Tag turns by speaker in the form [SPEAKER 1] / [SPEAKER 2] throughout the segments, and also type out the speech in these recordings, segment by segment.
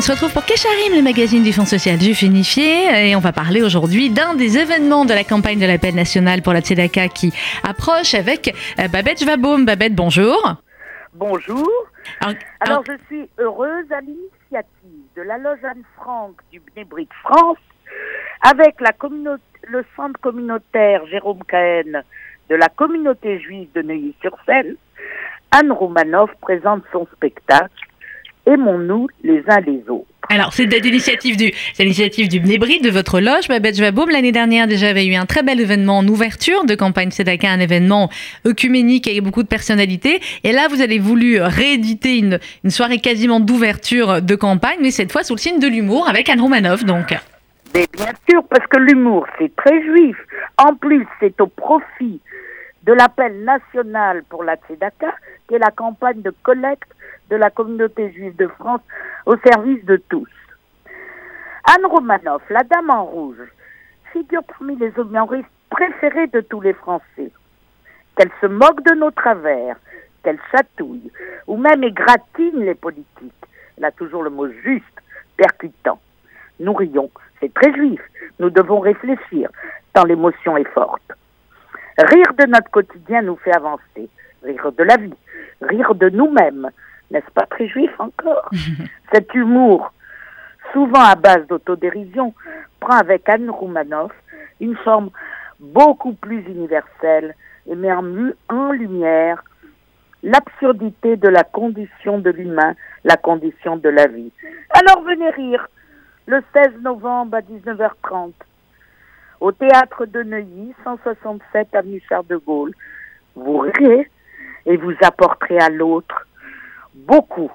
[SPEAKER 1] On se retrouve pour Kesharim, le magazine du Fonds social juif unifié. Et on va parler aujourd'hui d'un des événements de la campagne de l'appel national pour la Tzedaka qui approche avec euh, Babette Jvaboum. Babette, bonjour.
[SPEAKER 2] Bonjour.
[SPEAKER 1] Alors,
[SPEAKER 2] Alors, je suis heureuse à l'initiative de la loge Anne-Franck du Bnebrik France avec la le centre communautaire Jérôme Cahen de la communauté juive de Neuilly-sur-Seine. Anne Romanoff présente son spectacle Aimons-nous les uns les autres.
[SPEAKER 1] Alors, c'est l'initiative du, l'initiative du de votre loge, Babette Jvaboum. L'année dernière, déjà, avait eu un très bel événement en ouverture de campagne Sedaka, un événement œcuménique avec beaucoup de personnalités. Et là, vous avez voulu rééditer une, une soirée quasiment d'ouverture de campagne, mais cette fois sous le signe de l'humour avec Anne Romanoff, donc.
[SPEAKER 2] Mais bien sûr, parce que l'humour, c'est très juif. En plus, c'est au profit de l'appel national pour la Tzedaka, qui est la campagne de collecte de la communauté juive de France au service de tous. Anne Romanoff, la dame en rouge, figure parmi les humoristes préférés de tous les Français. Qu'elle se moque de nos travers, qu'elle chatouille, ou même égratine les politiques. Elle a toujours le mot juste, percutant. Nous rions, c'est très juif. Nous devons réfléchir, tant l'émotion est forte. Rire de notre quotidien nous fait avancer, rire de la vie, rire de nous-mêmes. N'est-ce pas très juif encore Cet humour, souvent à base d'autodérision, prend avec Anne Roumanoff une forme beaucoup plus universelle et met en, lumière l'absurdité de la condition de l'humain, la condition de la vie. Alors venez rire le 16 novembre à 19h30 au théâtre de Neuilly, 167 avenue Charles de Gaulle. Vous rirez et vous apporterez à l'autre beaucoup.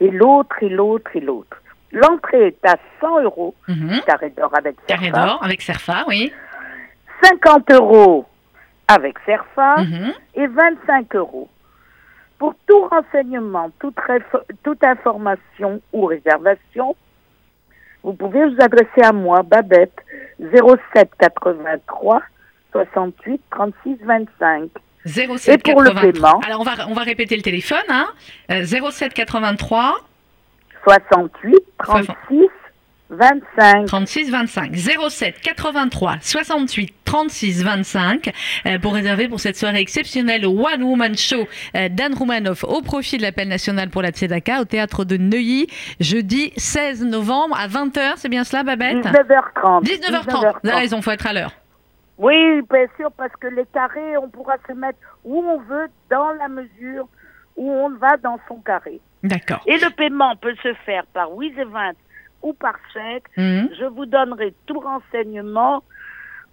[SPEAKER 2] Et l'autre, et l'autre, et l'autre. L'entrée est à 100 euros,
[SPEAKER 1] Mhm.
[SPEAKER 2] carré d'or avec
[SPEAKER 1] Carré d'or avec Serfa, oui.
[SPEAKER 2] 50 euros avec Serfa
[SPEAKER 1] Mhm.
[SPEAKER 2] et 25 euros. Pour tout renseignement, toute information ou réservation, vous pouvez vous adresser à moi, Babette, 07 83 68 36 25.
[SPEAKER 1] 07
[SPEAKER 2] Et pour le
[SPEAKER 1] 83.
[SPEAKER 2] paiement?
[SPEAKER 1] Alors, on va, on va répéter le téléphone, hein. Euh, 07 83
[SPEAKER 2] 68 36 25.
[SPEAKER 1] 36 25 07 83 68 36 25 euh, pour réserver pour cette soirée exceptionnelle au One Woman Show euh, d'Anne Roumanoff au profit de l'appel national pour la Tzedaka au théâtre de Neuilly jeudi 16 novembre à 20h, c'est bien cela Babette?
[SPEAKER 2] 19h30.
[SPEAKER 1] 19h30, vous avez raison, faut être à l'heure.
[SPEAKER 2] Oui, bien sûr, parce que les carrés, on pourra se mettre où on veut, dans la mesure où on va dans son carré.
[SPEAKER 1] D'accord.
[SPEAKER 2] Et le paiement peut se faire par Wise 20 ou par chèque.
[SPEAKER 1] Mhm.
[SPEAKER 2] Je vous donnerai tout renseignement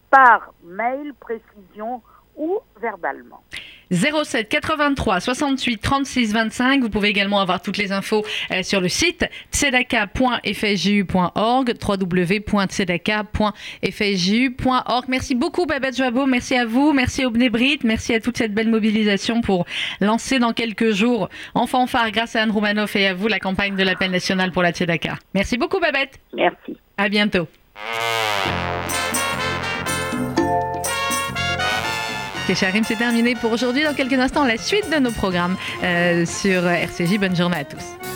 [SPEAKER 2] par mail, précision ou verbalement.
[SPEAKER 1] 07 83 68 36 25. Vous pouvez également avoir toutes les infos euh, sur le site tzedaka.fsju.org, www.tzedaka.fsju.org. Merci beaucoup Babette Joabo, merci à vous, merci au Bnebrit, merci à toute cette belle mobilisation pour lancer dans quelques jours en fanfare grâce à Anne Roumanoff et à vous la campagne de l'appel national pour la Tzedaka. Merci beaucoup Babette,
[SPEAKER 2] Merci.
[SPEAKER 1] à bientôt. Kécharim, c'est terminé pour aujourd'hui. Dans quelques instants, la suite de nos programmes euh, sur RCJ. Bonne journée à tous.